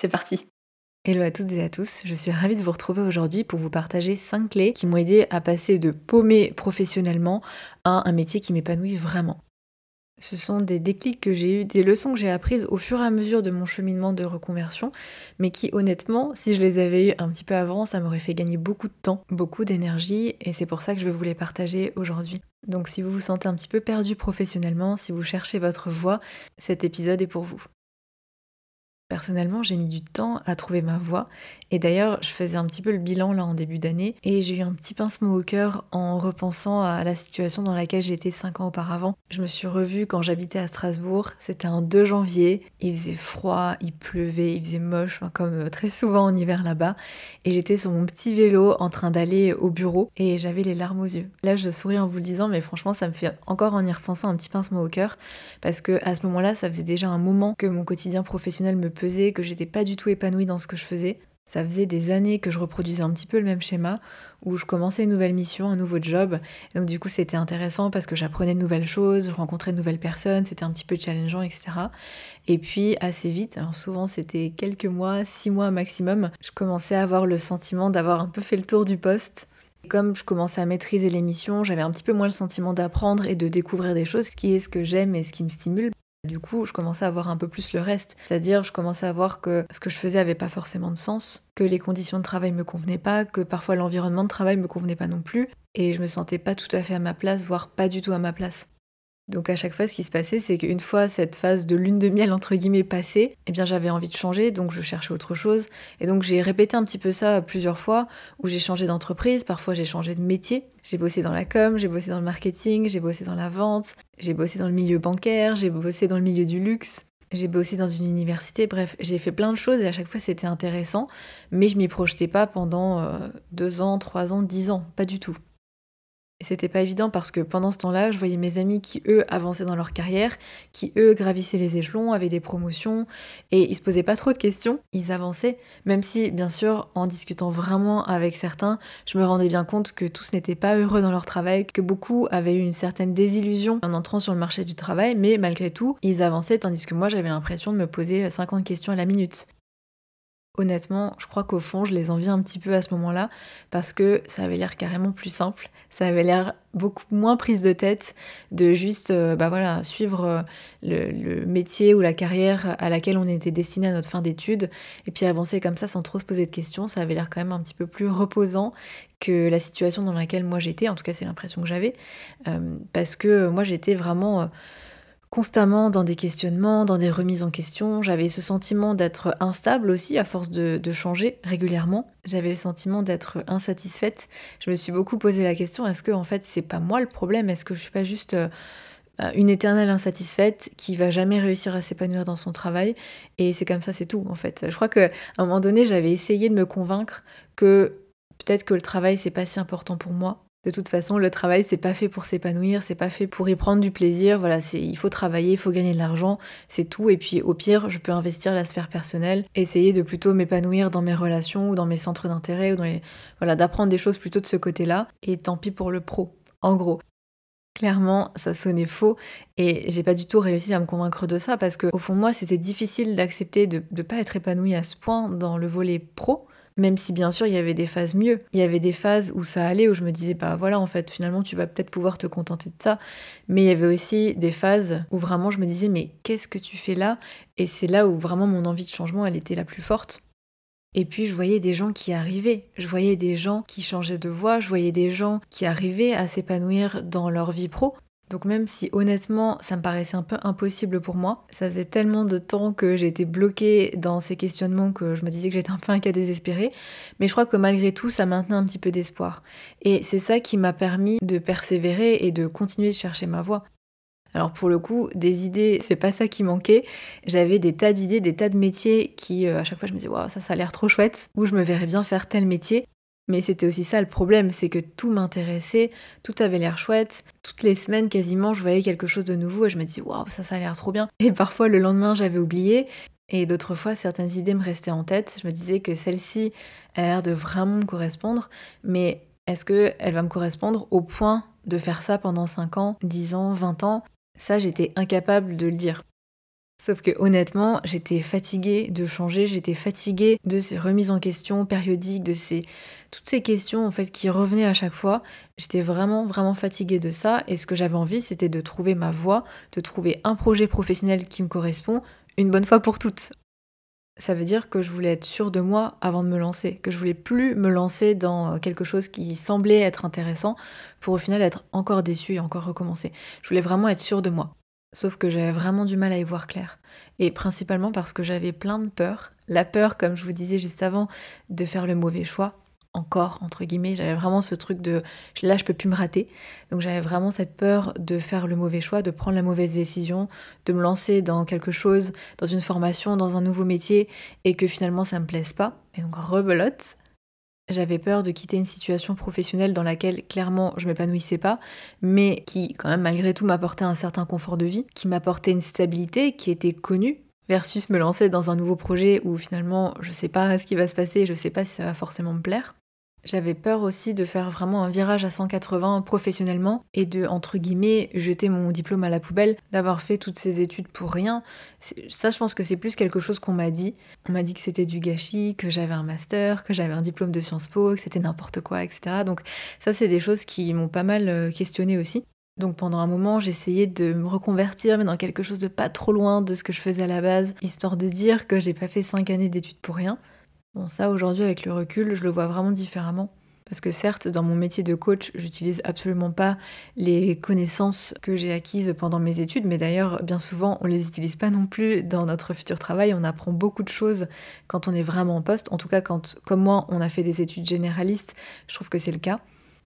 C'est parti Hello à toutes et à tous, je suis ravie de vous retrouver aujourd'hui pour vous partager 5 clés qui m'ont aidé à passer de paumer professionnellement à un métier qui m'épanouit vraiment. Ce sont des déclics que j'ai eus, des leçons que j'ai apprises au fur et à mesure de mon cheminement de reconversion, mais qui honnêtement, si je les avais eues un petit peu avant, ça m'aurait fait gagner beaucoup de temps, beaucoup d'énergie, et c'est pour ça que je vais vous les partager aujourd'hui. Donc si vous vous sentez un petit peu perdu professionnellement, si vous cherchez votre voie, cet épisode est pour vous. Personnellement, j'ai mis du temps à trouver ma voie. Et d'ailleurs, je faisais un petit peu le bilan là en début d'année et j'ai eu un petit pincement au cœur en repensant à la situation dans laquelle j'étais 5 ans auparavant. Je me suis revue quand j'habitais à Strasbourg. C'était un 2 janvier. Il faisait froid, il pleuvait, il faisait moche, comme euh, très souvent en hiver là-bas. Et j'étais sur mon petit vélo en train d'aller au bureau et j'avais les larmes aux yeux. Là, je souris en vous le disant, mais franchement, ça me fait encore en y repensant un petit pincement au cœur parce que à ce moment-là, ça faisait déjà un moment que mon quotidien professionnel me que j'étais pas du tout épanouie dans ce que je faisais. Ça faisait des années que je reproduisais un petit peu le même schéma, où je commençais une nouvelle mission, un nouveau job. donc du coup c'était intéressant parce que j'apprenais de nouvelles choses, je rencontrais de nouvelles personnes, c'était un petit peu challengeant, etc. Et puis assez vite, alors souvent c'était quelques mois, six mois maximum, je commençais à avoir le sentiment d'avoir un peu fait le tour du poste. Comme je commençais à maîtriser l'émission, j'avais un petit peu moins le sentiment d'apprendre et de découvrir des choses, ce qui est ce que j'aime et ce qui me stimule. Du coup, je commençais à voir un peu plus le reste. C'est-à-dire, je commençais à voir que ce que je faisais avait pas forcément de sens, que les conditions de travail me convenaient pas, que parfois l'environnement de travail me convenait pas non plus, et je me sentais pas tout à fait à ma place, voire pas du tout à ma place. Donc à chaque fois, ce qui se passait, c'est qu'une fois cette phase de lune de miel entre guillemets passée, eh bien j'avais envie de changer, donc je cherchais autre chose. Et donc j'ai répété un petit peu ça plusieurs fois, où j'ai changé d'entreprise, parfois j'ai changé de métier. J'ai bossé dans la com, j'ai bossé dans le marketing, j'ai bossé dans la vente, j'ai bossé dans le milieu bancaire, j'ai bossé dans le milieu du luxe. J'ai bossé dans une université, bref, j'ai fait plein de choses et à chaque fois c'était intéressant, mais je m'y projetais pas pendant euh, deux ans, trois ans, dix ans, pas du tout. Et c'était pas évident parce que pendant ce temps-là, je voyais mes amis qui, eux, avançaient dans leur carrière, qui, eux, gravissaient les échelons, avaient des promotions, et ils se posaient pas trop de questions, ils avançaient, même si, bien sûr, en discutant vraiment avec certains, je me rendais bien compte que tous n'étaient pas heureux dans leur travail, que beaucoup avaient eu une certaine désillusion en entrant sur le marché du travail, mais malgré tout, ils avançaient, tandis que moi, j'avais l'impression de me poser 50 questions à la minute. Honnêtement, je crois qu'au fond, je les envie un petit peu à ce moment-là parce que ça avait l'air carrément plus simple. Ça avait l'air beaucoup moins prise de tête de juste euh, bah suivre euh, le, métier ou la carrière à laquelle on était destiné à notre fin d'études et puis avancer comme ça sans trop se poser de questions. Ça avait l'air quand même un petit peu plus reposant que la situation dans laquelle moi j'étais. En tout cas, c'est l'impression que j'avais. Euh, parce que moi, j'étais vraiment constamment dans des questionnements, dans des remises en question. J'avais ce sentiment d'être instable aussi à force de, changer régulièrement. J'avais le sentiment d'être insatisfaite. Je me suis beaucoup posé la question est-ce que en fait c'est pas moi le problème? Est-ce que je suis pas juste euh, une éternelle insatisfaite qui va jamais réussir à s'épanouir dans son travail? Et c'est comme ça c'est tout en fait. Je crois qu'à un moment donné j'avais essayé de me convaincre que peut-être que le travail c'est pas si important pour moi de toute façon, le travail, c'est pas fait pour s'épanouir, c'est pas fait pour y prendre du plaisir. Voilà, c'est il faut travailler, il faut gagner de l'argent, c'est tout. Et puis au pire, je peux investir la sphère personnelle, essayer de plutôt m'épanouir dans mes relations ou dans mes centres d'intérêt ou dans les voilà, d'apprendre des choses plutôt de ce côté-là. Et tant pis pour le pro. En gros, Clairement, ça sonnait faux et j'ai pas du tout réussi à me convaincre de ça parce que au fond moi c'était difficile d'accepter de ne pas être épanouie à ce point dans le volet pro même si bien sûr il y avait des phases mieux. Il y avait des phases où ça allait, où je me disais, bah voilà, en fait, finalement, tu vas peut-être pouvoir te contenter de ça. Mais il y avait aussi des phases où vraiment je me disais, mais qu'est-ce que tu fais là? Et c'est là où vraiment mon envie de changement, elle était la plus forte. Et puis je voyais des gens qui arrivaient, je voyais des gens qui changeaient de voie, je voyais des gens qui arrivaient à s'épanouir dans leur vie pro. Donc même si honnêtement ça me paraissait un peu impossible pour moi, ça faisait tellement de temps que j'étais bloquée dans ces questionnements que je me disais que j'étais un peu un cas désespéré, mais je crois que malgré tout ça maintenait un petit peu d'espoir. Et c'est ça qui m'a permis de persévérer et de continuer de chercher ma voie. Alors pour le coup, des idées, c'est pas ça qui manquait. J'avais des tas d'idées, des tas de métiers qui, euh, à chaque fois, je me disais, waouh, ça, ça a l'air trop chouette, ou je me verrais bien faire tel métier. Mais c'était aussi ça le problème, c'est que tout m'intéressait, tout avait l'air chouette. Toutes les semaines, quasiment, je voyais quelque chose de nouveau et je me disais, waouh, ça, ça a l'air trop bien. Et parfois, le lendemain, j'avais oublié. Et d'autres fois, certaines idées me restaient en tête. Je me disais que celle-ci a l'air de vraiment me correspondre, mais est-ce qu'elle va me correspondre au point de faire ça pendant 5 ans, 10 ans, 20 ans? Ça, j'étais incapable de le dire. Sauf que honnêtement, j'étais fatiguée de changer, j'étais fatiguée de ces remises en question périodiques, de ces toutes ces questions en fait qui revenaient à chaque fois. J'étais vraiment vraiment fatiguée de ça et ce que j'avais envie, c'était de trouver ma voie, de trouver un projet professionnel qui me correspond une bonne fois pour toutes. Ça veut dire que je voulais être sûre de moi avant de me lancer, que je voulais plus me lancer dans quelque chose qui semblait être intéressant pour au final être encore déçue et encore recommencer. Je voulais vraiment être sûre de moi. Sauf que j'avais vraiment du mal à y voir clair. Et principalement parce que j'avais plein de peur. La peur, comme je vous disais juste avant, de faire le mauvais choix, encore, entre guillemets. J'avais vraiment ce truc de là, je peux plus me rater. Donc j'avais vraiment cette peur de faire le mauvais choix, de prendre la mauvaise décision, de me lancer dans quelque chose, dans une formation, dans un nouveau métier, et que finalement ça me plaise pas. Et donc rebelote. J'avais peur de quitter une situation professionnelle dans laquelle clairement je m'épanouissais pas, mais qui quand même malgré tout m'apportait un certain confort de vie, qui m'apportait une stabilité qui était connue, versus me lancer dans un nouveau projet où finalement je sais pas ce qui va se passer, je sais pas si ça va forcément me plaire. J'avais peur aussi de faire vraiment un virage à 180 professionnellement et de, entre guillemets, jeter mon diplôme à la poubelle, d'avoir fait toutes ces études pour rien. Ça, je pense que c'est plus quelque chose qu'on m'a dit. On m'a dit que c'était du gâchis, que j'avais un master, que j'avais un diplôme de Sciences Po, que c'était n'importe quoi, etc. Donc ça, c'est des choses qui m'ont pas mal euh, questionné aussi. Donc pendant un moment, j'essayais de me reconvertir, mais dans quelque chose de pas trop loin de ce que je faisais à la base, histoire de dire que j'ai pas fait 5 années d'études pour rien. Bon, ça aujourd'hui, avec le recul, je le vois vraiment différemment. Parce que certes, dans mon métier de coach, j'utilise absolument pas les connaissances que j'ai acquises pendant mes études, mais d'ailleurs, bien souvent, on les utilise pas non plus dans notre futur travail. On apprend beaucoup de choses quand on est vraiment en poste. En tout cas, quand, comme moi, on a fait des études généralistes, je trouve que c'est le cas.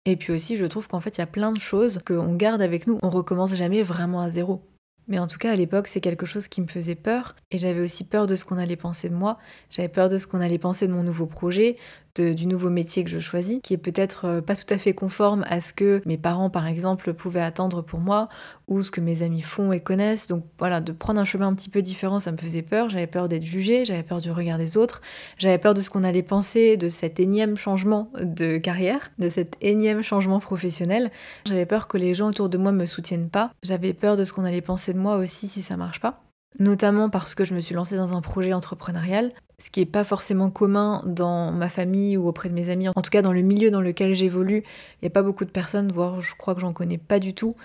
Et puis aussi, je trouve qu'en fait, il y a plein de choses qu'on garde avec nous. On recommence jamais vraiment à zéro. Mais en tout cas, à l'époque, c'est quelque chose qui me faisait peur. Et j'avais aussi peur de ce qu'on allait penser de moi. J'avais peur de ce qu'on allait penser de mon nouveau projet, du nouveau métier que je choisis, qui est peut-être euh, pas tout à fait conforme à ce que mes parents, par exemple, pouvaient attendre pour moi, ou ce que mes amis font et connaissent. Donc voilà, de prendre un chemin un petit peu différent, ça me faisait peur. J'avais peur d'être jugée, j'avais peur du regard des autres, j'avais peur de ce qu'on allait penser de cet énième changement de carrière, de cet énième changement professionnel. J'avais peur que les gens autour de moi me soutiennent pas. J'avais peur de ce qu'on allait penser de moi aussi si ça marche pas notamment parce que je me suis lancée dans un projet entrepreneurial, ce qui n'est pas forcément commun dans ma famille ou auprès de mes amis. En tout cas, dans le milieu dans lequel j'évolue, il n'y a pas beaucoup de personnes, voire je crois que j'en connais pas du tout,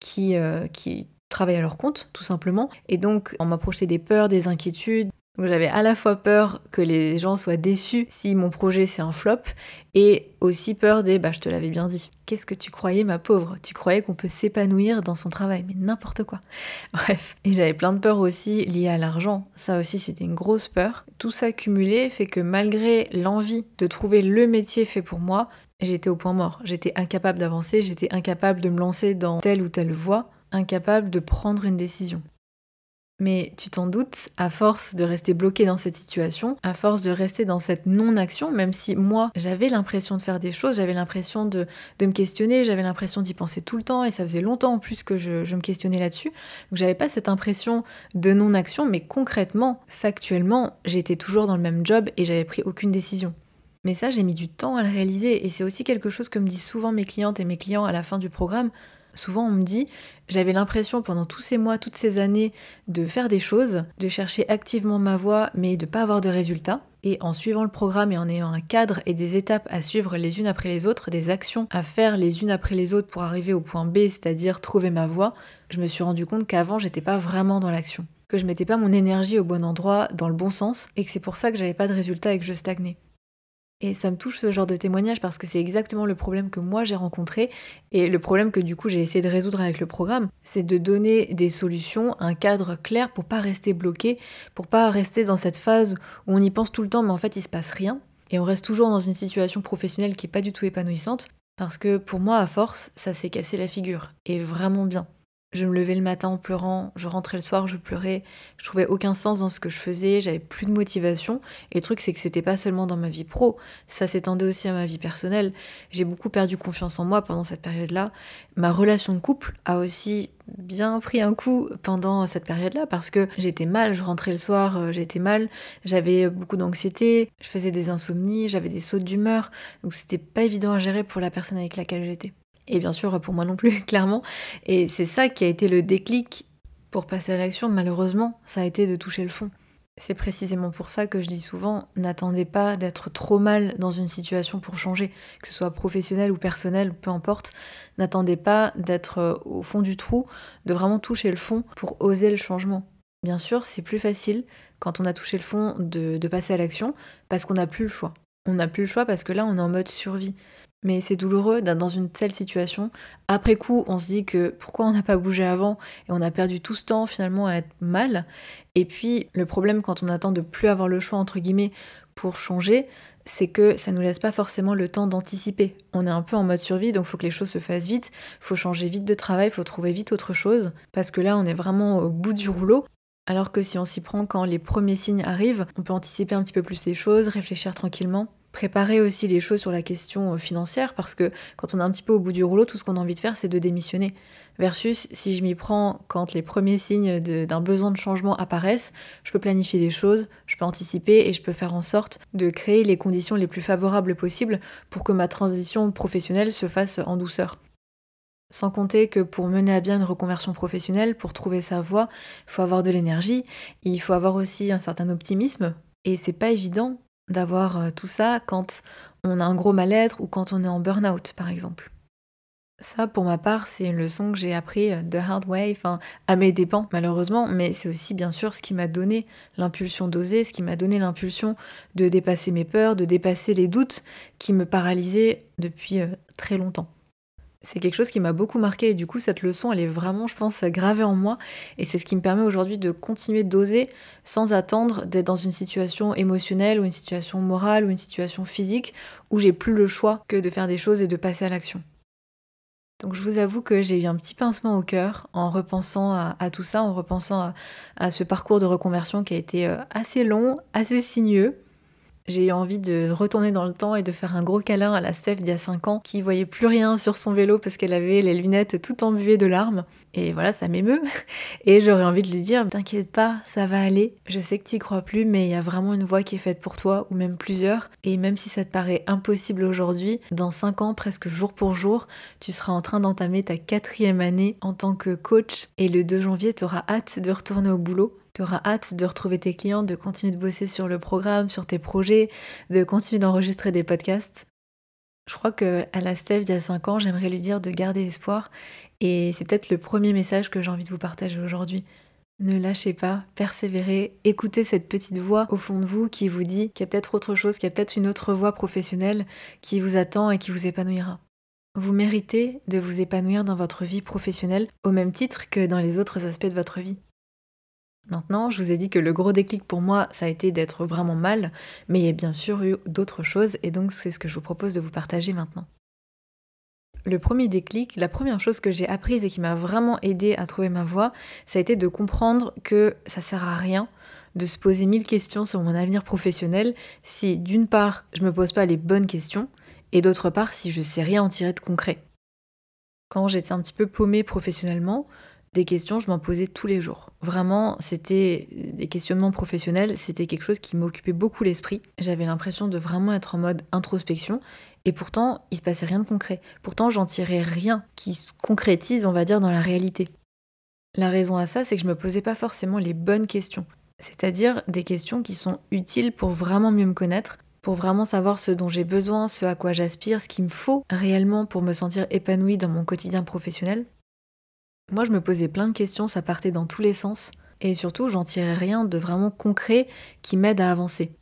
qui, euh, qui travaillent à leur compte, tout simplement. Et donc, on m'a des peurs, des inquiétudes, donc j'avais à la fois peur que les gens soient déçus si mon projet c'est un flop et aussi peur des bah je te l'avais bien dit. Qu'est-ce que tu croyais ma pauvre? Tu croyais qu'on peut s'épanouir dans son travail mais n'importe quoi. Bref, et j'avais plein de peurs aussi liées à l'argent. Ça aussi c'était une grosse peur. Tout ça cumulé fait que malgré l'envie de trouver le métier fait pour moi, j'étais au point mort. J'étais incapable d'avancer, j'étais incapable de me lancer dans telle ou telle voie, incapable de prendre une décision. Mais tu t'en doutes, à force de rester bloqué dans cette situation, à force de rester dans cette non-action, même si moi j'avais l'impression de faire des choses, j'avais l'impression de, me questionner, j'avais l'impression d'y penser tout le temps, et ça faisait longtemps en plus que je, je me questionnais là-dessus. Donc j'avais pas cette impression de non-action, mais concrètement, factuellement, j'étais toujours dans le même job et j'avais pris aucune décision. Mais ça, j'ai mis du temps à le réaliser, et c'est aussi quelque chose que me disent souvent mes clientes et mes clients à la fin du programme. Souvent, on me dit, j'avais l'impression pendant tous ces mois, toutes ces années, de faire des choses, de chercher activement ma voie, mais de pas avoir de résultats. Et en suivant le programme et en ayant un cadre et des étapes à suivre les unes après les autres, des actions à faire les unes après les autres pour arriver au point B, c'est-à-dire trouver ma voie, je me suis rendu compte qu'avant, j'étais pas vraiment dans l'action. Que je mettais pas mon énergie au bon endroit, dans le bon sens, et que c'est pour ça que j'avais pas de résultats et que je stagnais. Et ça me touche ce genre de témoignage parce que c'est exactement le problème que moi j'ai rencontré et le problème que du coup j'ai essayé de résoudre avec le programme, c'est de donner des solutions, un cadre clair pour pas rester bloqué, pour pas rester dans cette phase où on y pense tout le temps mais en fait il se passe rien. Et on reste toujours dans une situation professionnelle qui est pas du tout épanouissante parce que pour moi à force ça s'est cassé la figure. Et vraiment bien. Je me levais le matin en pleurant, je rentrais le soir, je pleurais, je trouvais aucun sens dans ce que je faisais, j'avais plus de motivation. Et le truc, c'est que c'était pas seulement dans ma vie pro, ça s'étendait aussi à ma vie personnelle. J'ai beaucoup perdu confiance en moi pendant cette période-là. Ma relation de couple a aussi bien pris un coup pendant cette période-là parce que j'étais mal, je rentrais le soir, euh, j'étais mal, j'avais beaucoup d'anxiété, je faisais des insomnies, j'avais des sautes d'humeur, donc c'était pas évident à gérer pour la personne avec laquelle j'étais et bien sûr pour moi non plus, clairement. Et c'est ça qui a été le déclic pour passer à l'action, malheureusement, ça a été de toucher le fond. C'est précisément pour ça que je dis souvent, n'attendez pas d'être trop mal dans une situation pour changer, que ce soit professionnel ou personnel, peu importe. N'attendez pas d'être euh, au fond du trou, de vraiment toucher le fond pour oser le changement. Bien sûr, c'est plus facile quand on a touché le fond de, de passer à l'action parce qu'on n'a plus le choix. On n'a plus le choix parce que là, on est en mode survie. Mais c'est douloureux d'être dans une telle situation. Après coup, on se dit que pourquoi on n'a pas bougé avant et on a perdu tout ce temps finalement à être mal. Et puis le problème quand on attend de plus avoir le choix entre guillemets pour changer, c'est que ça nous laisse pas forcément le temps d'anticiper. On est un peu en mode survie, donc faut que les choses se fassent vite, faut changer vite de travail, il faut trouver vite autre chose, parce que là on est vraiment au bout du rouleau. Alors que si on s'y prend quand les premiers signes arrivent, on peut anticiper un petit peu plus les choses, réfléchir tranquillement préparer aussi les choses sur la question euh, financière parce que quand on est un petit peu au bout du rouleau, tout ce qu'on a envie de faire, c'est de démissionner. Versus si je m'y prends quand les premiers signes d'un besoin de changement apparaissent, je peux planifier les choses, je peux anticiper et je peux faire en sorte de créer les conditions les plus favorables possibles pour que ma transition professionnelle se fasse en douceur. Sans compter que pour mener à bien une reconversion professionnelle, pour trouver sa voie, il faut avoir de l'énergie, il faut avoir aussi un certain optimisme. Et c'est pas évident d'avoir euh, tout ça quand on a un gros mal-être ou quand on est en burn-out, par exemple. Ça, pour ma part, c'est une leçon que j'ai appris de euh, hard way, enfin, à mes dépens, malheureusement, mais c'est aussi, bien sûr, ce qui m'a donné l'impulsion d'oser, ce qui m'a donné l'impulsion de dépasser mes peurs, de dépasser les doutes qui me paralysaient depuis euh, très longtemps. C'est quelque chose qui m'a beaucoup marqué et du coup cette leçon elle est vraiment je pense gravée en moi et c'est ce qui me permet aujourd'hui de continuer d'oser sans attendre d'être dans une situation émotionnelle ou une situation morale ou une situation physique où j'ai plus le choix que de faire des choses et de passer à l'action. Donc je vous avoue que j'ai eu un petit pincement au cœur en repensant à, tout ça, en repensant à, ce parcours de reconversion qui a été euh, assez long, assez sinueux j'ai eu envie de retourner dans le temps et de faire un gros câlin à la Steph d'il y a 5 ans qui voyait plus rien sur son vélo parce qu'elle avait les lunettes tout embuées de larmes. Et voilà, ça m'émeut. Et j'aurais envie de lui dire T'inquiète pas, ça va aller. Je sais que t'y crois plus, mais il y a vraiment une voie qui est faite pour toi, ou même plusieurs. Et même si ça te paraît impossible aujourd'hui, dans 5 ans, presque jour pour jour, tu seras en train d'entamer ta quatrième année en tant que coach. Et le 2 janvier, tu auras hâte de retourner au boulot tu auras hâte de retrouver tes clients, de continuer de bosser sur le programme, sur tes projets, de continuer d'enregistrer des podcasts. Je crois que à la Steph il y a 5 ans, j'aimerais lui dire de garder espoir et c'est peut-être le premier message que j'ai envie de vous partager aujourd'hui. Ne lâchez pas, persévérez, écoutez cette petite voix au fond de vous qui vous dit qu'il y a peut-être autre chose, qu'il y a peut-être une autre voie professionnelle qui vous attend et qui vous épanouira. Vous méritez de vous épanouir dans votre vie professionnelle au même titre que dans les autres aspects de votre vie. Maintenant, je vous ai dit que le gros déclic pour moi, ça a été d'être vraiment mal, mais il y a bien sûr eu d'autres choses, et donc c'est ce que je vous propose de vous partager maintenant. Le premier déclic, la première chose que j'ai apprise et qui m'a vraiment aidé à trouver ma voie, ça a été de comprendre que ça sert à rien de se poser mille questions sur mon avenir professionnel si d'une part je me pose pas les bonnes questions et d'autre part si je sais rien en tirer de concret. Quand j'étais un petit peu paumée professionnellement, des questions, je m'en posais tous les jours. Vraiment, c'était les questionnements professionnels, c'était quelque chose qui m'occupait beaucoup l'esprit. J'avais l'impression de vraiment être en mode introspection et pourtant, il se passait rien de concret. Pourtant, j'en tirais rien qui se concrétise, on va dire, dans la réalité. La raison à ça, c'est que je me posais pas forcément les bonnes questions. C'est-à-dire des questions qui sont utiles pour vraiment mieux me connaître, pour vraiment savoir ce dont j'ai besoin, ce à quoi j'aspire, ce qu'il me faut réellement pour me sentir épanouie dans mon quotidien professionnel. Moi, je me posais plein de questions, ça partait dans tous les sens. Et surtout, j'en tirais rien de vraiment concret qui m'aide à avancer.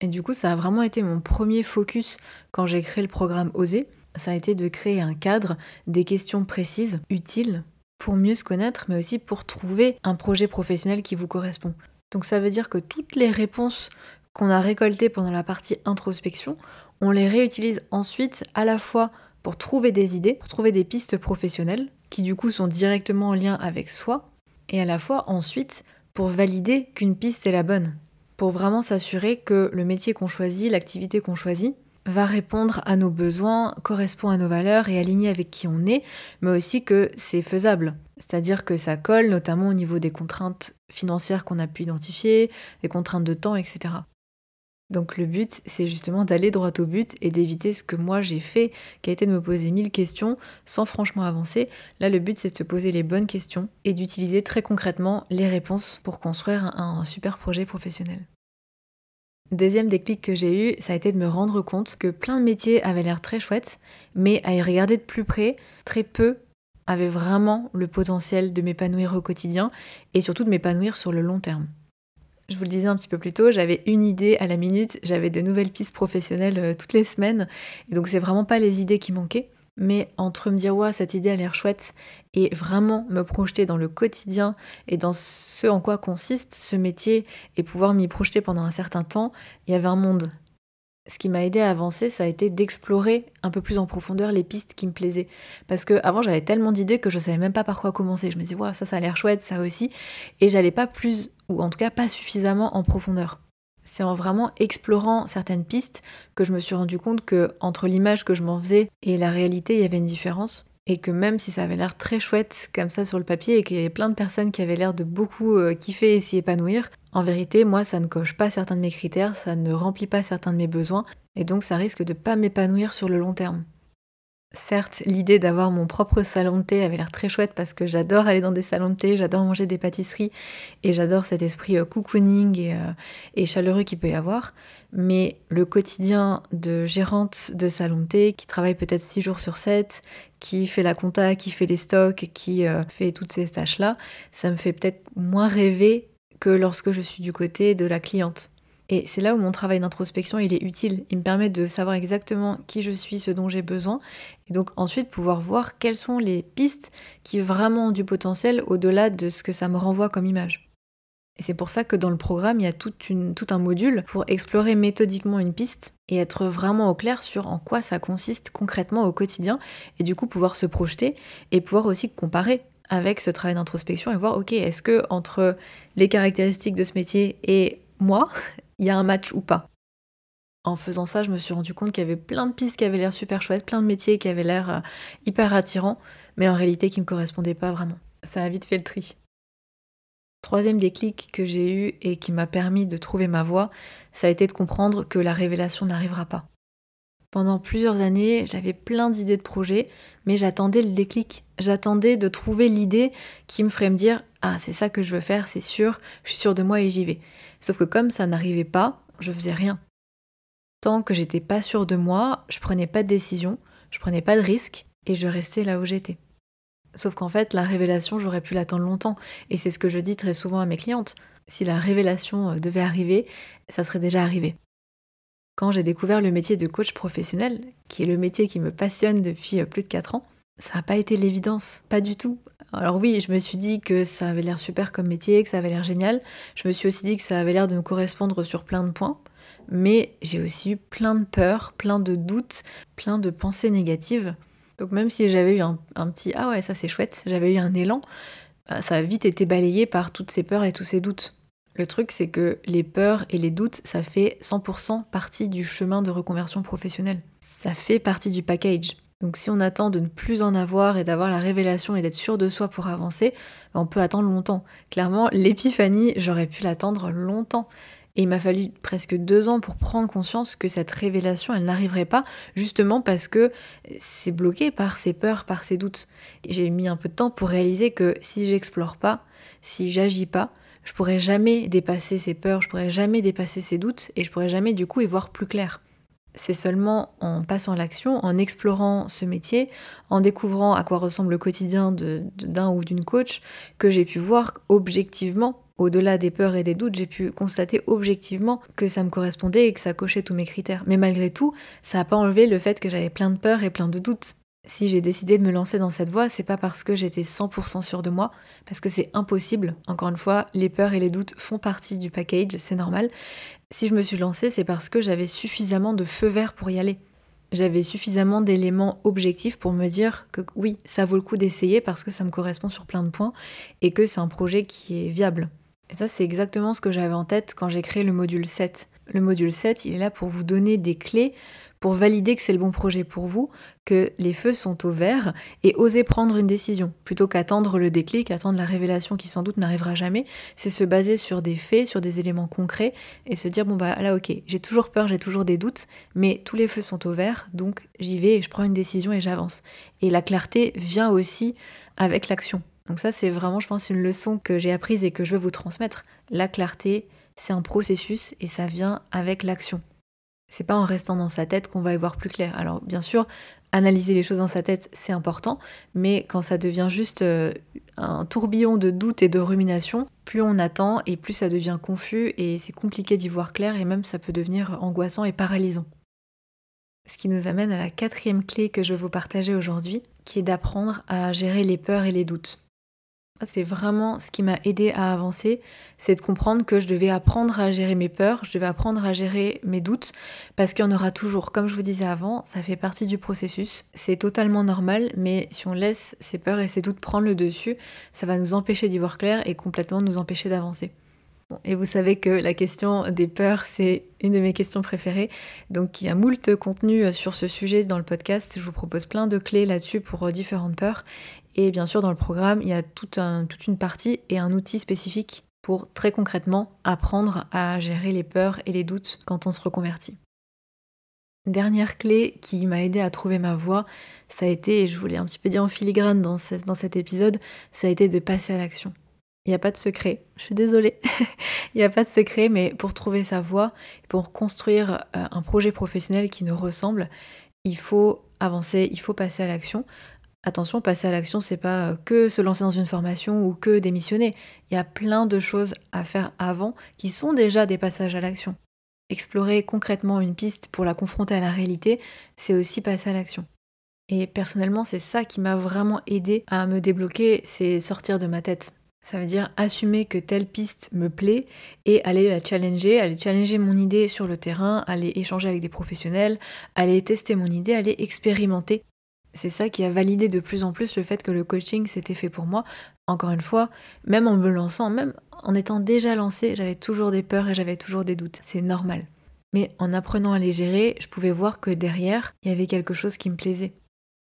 Et du coup, ça a vraiment été mon premier focus quand j'ai créé le programme Oser. Ça a été de créer un cadre, des questions précises, utiles, pour mieux se connaître, mais aussi pour trouver un projet professionnel qui vous correspond. Donc ça veut dire que toutes les réponses qu'on a récoltées pendant la partie introspection, on les réutilise ensuite à la fois pour trouver des idées, pour trouver des pistes professionnelles, qui du coup sont directement en lien avec soi, et à la fois ensuite pour valider qu'une piste est la bonne, pour vraiment s'assurer que le métier qu'on choisit, l'activité qu'on choisit, va répondre à nos besoins, correspond à nos valeurs et aligné avec qui on est, mais aussi que c'est faisable. C'est-à-dire que ça colle notamment au niveau des contraintes financières qu'on a pu identifier, des contraintes de temps, etc. Donc le but, c'est justement d'aller droit au but et d'éviter ce que moi j'ai fait, qui a été de me poser mille questions sans franchement avancer. Là, le but, c'est de se poser les bonnes questions et d'utiliser très concrètement les réponses pour construire un super projet professionnel. Deuxième déclic que j'ai eu, ça a été de me rendre compte que plein de métiers avaient l'air très chouettes, mais à y regarder de plus près, très peu avaient vraiment le potentiel de m'épanouir au quotidien et surtout de m'épanouir sur le long terme. Je vous le disais un petit peu plus tôt, j'avais une idée à la minute, j'avais de nouvelles pistes professionnelles euh, toutes les semaines, et donc c'est vraiment pas les idées qui manquaient, mais entre me dire ouais cette idée a l'air chouette et vraiment me projeter dans le quotidien et dans ce en quoi consiste ce métier et pouvoir m'y projeter pendant un certain temps, il y avait un monde. Ce qui m'a aidé à avancer, ça a été d'explorer un peu plus en profondeur les pistes qui me plaisaient. Parce que avant j'avais tellement d'idées que je savais même pas par quoi commencer. Je me disais, ouais, ça, ça a l'air chouette, ça aussi. Et j'allais pas plus, ou en tout cas pas suffisamment en profondeur. C'est en vraiment explorant certaines pistes que je me suis rendu compte que entre l'image que je m'en faisais et la réalité, il y avait une différence. Et que même si ça avait l'air très chouette comme ça sur le papier et qu'il y avait plein de personnes qui avaient l'air de beaucoup euh, kiffer et s'y épanouir, en vérité, moi, ça ne coche pas certains de mes critères, ça ne remplit pas certains de mes besoins, et donc ça risque de pas m'épanouir sur le long terme. Certes, l'idée d'avoir mon propre salon de thé avait l'air très chouette parce que j'adore aller dans des salons de thé, j'adore manger des pâtisseries et j'adore cet esprit euh, cocooning euh, et, chaleureux qu'il peut y avoir. Mais le quotidien de gérante de salon de thé qui travaille peut-être 6 jours sur 7, qui fait la compta, qui fait les stocks, qui euh, fait toutes ces tâches-là, ça me fait peut-être moins rêver que lorsque je suis du côté de la cliente. Et c'est là où mon travail d'introspection il est utile. Il me permet de savoir exactement qui je suis, ce dont j'ai besoin, et donc ensuite pouvoir voir quelles sont les pistes qui vraiment ont du potentiel au-delà de ce que ça me renvoie comme image. Et c'est pour ça que dans le programme, il y a tout un module pour explorer méthodiquement une piste et être vraiment au clair sur en quoi ça consiste concrètement au quotidien, et du coup pouvoir se projeter et pouvoir aussi comparer avec ce travail d'introspection et voir, ok, est-ce que entre les caractéristiques de ce métier et moi, il y a un match ou pas? En faisant ça, je me suis rendu compte qu'il y avait plein de pistes qui avaient l'air super chouettes, plein de métiers qui avaient l'air euh, hyper attirants, mais en réalité qui ne me correspondaient pas vraiment. Ça a vite fait le tri. Troisième déclic que j'ai eu et qui m'a permis de trouver ma voie, ça a été de comprendre que la révélation n'arrivera pas. Pendant plusieurs années, j'avais plein d'idées de projets, mais j'attendais le déclic. J'attendais de trouver l'idée qui me ferait me dire Ah, c'est ça que je veux faire, c'est sûr, je suis sûre de moi et j'y vais. Sauf que comme ça n'arrivait pas, je faisais rien. Tant que j'étais pas sûre de moi, je prenais pas de décision, je prenais pas de risque et je restais là où j'étais. Sauf qu'en fait, la révélation, j'aurais pu l'attendre longtemps. Et c'est ce que je dis très souvent à mes clientes. Si la révélation euh, devait arriver, ça serait déjà arrivé. Quand j'ai découvert le métier de coach professionnel, qui est le métier qui me passionne depuis euh, plus de 4 ans, ça n'a pas été l'évidence, pas du tout. Alors oui, je me suis dit que ça avait l'air super comme métier, que ça avait l'air génial. Je me suis aussi dit que ça avait l'air de me correspondre sur plein de points. Mais j'ai aussi eu plein de peurs, plein de doutes, plein de pensées négatives. Donc même si j'avais eu un, petit ah ouais ça c'est chouette, j'avais eu un élan, bah, ça a vite été balayé par toutes ces peurs et tous ces doutes. Le truc c'est que les peurs et les doutes, ça fait 100% partie du chemin de reconversion professionnelle. Ça fait partie du package. Donc si on attend de ne plus en avoir et d'avoir la révélation et d'être sûr de soi pour avancer, ben, on peut attendre longtemps. Clairement, l'épiphanie, j'aurais pu l'attendre longtemps. Et il m'a fallu presque deux ans pour prendre conscience que cette révélation, elle n'arriverait pas, justement parce que c'est bloqué par ses peurs, par ses doutes. J'ai mis un peu de temps pour réaliser que si j'explore pas, si j'agis pas, je pourrais jamais dépasser ces peurs, je pourrais jamais dépasser ces doutes, et je pourrais jamais du coup y voir plus clair. C'est seulement en passant l'action, en explorant ce métier, en découvrant à quoi ressemble le quotidien d'un ou d'une coach, que j'ai pu voir objectivement, au-delà des peurs et des doutes, j'ai pu constater objectivement que ça me correspondait et que ça cochait tous mes critères. Mais malgré tout, ça n'a pas enlevé le fait que j'avais plein de peurs et plein de doutes. Si j'ai décidé de me lancer dans cette voie, c'est pas parce que j'étais 100% sûre de moi, parce que c'est impossible. Encore une fois, les peurs et les doutes font partie du package, c'est normal. Si je me suis lancée, c'est parce que j'avais suffisamment de feu vert pour y aller. j'avais suffisamment d'éléments objectifs pour me dire que oui, ça vaut le coup d'essayer parce que ça me correspond sur plein de points et que c'est un projet qui est viable. Et ça, c'est exactement ce que j'avais en tête quand j'ai créé le module 7. Le module 7, il est là pour vous donner des clés pour valider que c'est le bon projet pour vous, que les feux sont au vert et oser prendre une décision plutôt qu'attendre le déclic, attendre la révélation qui sans doute n'arrivera jamais. C'est se baser sur des faits, sur des éléments concrets et se dire bon bah là ok, j'ai toujours peur, j'ai toujours des doutes, mais tous les feux sont au vert, donc j'y vais et je prends une décision et j'avance. Et la clarté vient aussi avec l'action. Donc ça c'est vraiment je pense une leçon que j'ai apprise et que je veux vous transmettre. La clarté, c'est un processus et ça vient avec l'action. C'est pas en restant dans sa tête qu'on va y voir plus clair. Alors bien sûr, analyser les choses dans sa tête, c'est important, mais quand ça devient juste euh, un tourbillon de doutes et de ruminations, plus on attend et plus ça devient confus et c'est compliqué d'y voir clair et même ça peut devenir angoissant et paralysant. Ce qui nous amène à la quatrième clé que je veux vous partager aujourd'hui, qui est d'apprendre à gérer les peurs et les doutes. C'est vraiment ce qui m'a aidé à avancer, c'est de comprendre que je devais apprendre à gérer mes peurs, je devais apprendre à gérer mes doutes, parce qu'il y en aura toujours. Comme je vous disais avant, ça fait partie du processus. C'est totalement normal, mais si on laisse ces peurs et ces doutes prendre le dessus, ça va nous empêcher d'y voir clair et complètement nous empêcher d'avancer. Et vous savez que la question des peurs, c'est une de mes questions préférées. Donc il y a moult contenu sur ce sujet dans le podcast. Je vous propose plein de clés là-dessus pour euh, différentes peurs. Et bien sûr, dans le programme, il y a toute une partie et un outil spécifique pour très concrètement apprendre à gérer les peurs et les doutes quand on se reconvertit. Dernière clé qui m'a aidé à trouver ma voie, ça a été, et je vous l'ai un petit peu dit en filigrane dans cet épisode, ça a été de passer à l'action. Il n'y a pas de secret, je suis désolée, il n'y a pas de secret, mais pour trouver sa voie, pour construire euh, un projet professionnel qui nous ressemble, il faut avancer, il faut passer à l'action. Attention, passer à l'action, c'est pas euh, que se lancer dans une formation ou que démissionner. Il y a plein de choses à faire avant qui sont déjà des passages à l'action. Explorer concrètement une piste pour la confronter à la réalité, c'est aussi passer à l'action. Et personnellement, c'est ça qui m'a vraiment aidé à me débloquer, c'est sortir de ma tête. Ça veut dire assumer que telle piste me plaît et aller la challenger, aller challenger mon idée sur le terrain, aller échanger avec des professionnels, aller tester mon idée, aller expérimenter c'est ça qui a validé de plus en plus le fait que le coaching s'était fait pour moi. Encore une fois, même en me lançant, même en étant déjà lancée, j'avais toujours des peurs et j'avais toujours des doutes. C'est normal. Mais en apprenant à les gérer, je pouvais voir que derrière, il y avait quelque chose qui me plaisait.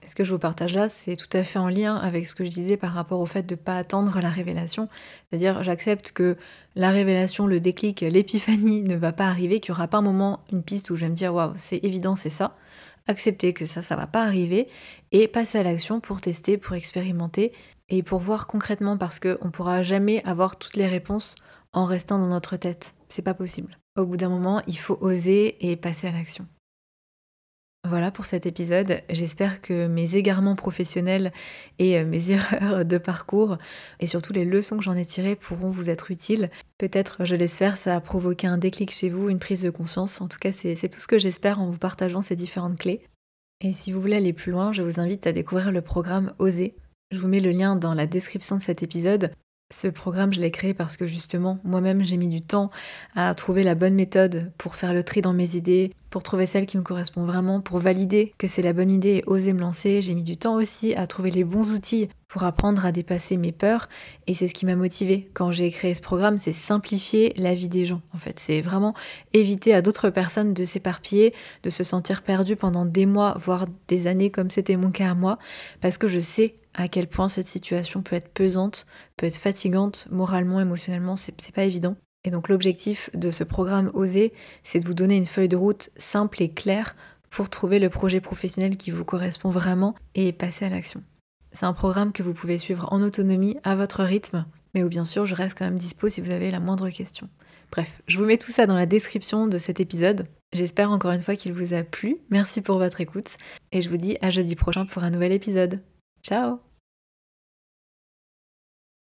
Ce que je vous partage là, c'est tout à fait en lien avec ce que je disais par rapport au fait de ne pas attendre la révélation. C'est-à-dire, j'accepte que la révélation, le déclic, l'épiphanie ne va pas arriver, qu'il n'y aura pas un moment, une piste où je vais me dire, waouh, c'est évident, c'est ça accepter que ça, ça va pas arriver et passer à l'action pour tester, pour expérimenter et pour voir concrètement parce qu'on ne pourra jamais avoir toutes les réponses en restant dans notre tête. C'est pas possible. Au bout d'un moment, il faut oser et passer à l'action. Voilà pour cet épisode. J'espère que mes égarements professionnels et euh, mes erreurs de parcours et surtout les leçons que j'en ai tirées pourront vous être utiles. Peut-être, je l'espère, ça a provoqué un déclic chez vous, une prise de conscience. En tout cas, c'est tout ce que j'espère en vous partageant ces différentes clés. Et si vous voulez aller plus loin, je vous invite à découvrir le programme Oser. Je vous mets le lien dans la description de cet épisode. Ce programme, je l'ai créé parce que justement, moi-même, j'ai mis du temps à trouver la bonne méthode pour faire le tri dans mes idées, pour trouver celle qui me correspond vraiment, pour valider que c'est la bonne idée et oser me lancer. J'ai mis du temps aussi à trouver les bons outils pour apprendre à dépasser mes peurs. Et c'est ce qui m'a motivé quand j'ai créé ce programme, c'est simplifier la vie des gens. En fait, c'est vraiment éviter à d'autres personnes de s'éparpiller, de se sentir perdu pendant des mois, voire des années, comme c'était mon cas à moi, parce que je sais à quel point cette situation peut être pesante, peut être fatigante moralement, émotionnellement, c'est pas évident. Et donc l'objectif de ce programme Oser, c'est de vous donner une feuille de route simple et claire pour trouver le projet professionnel qui vous correspond vraiment et passer à l'action. C'est un programme que vous pouvez suivre en autonomie à votre rythme, mais où bien sûr je reste quand même dispo si vous avez la moindre question. Bref, je vous mets tout ça dans la description de cet épisode. J'espère encore une fois qu'il vous a plu. Merci pour votre écoute et je vous dis à jeudi prochain pour un nouvel épisode. Ciao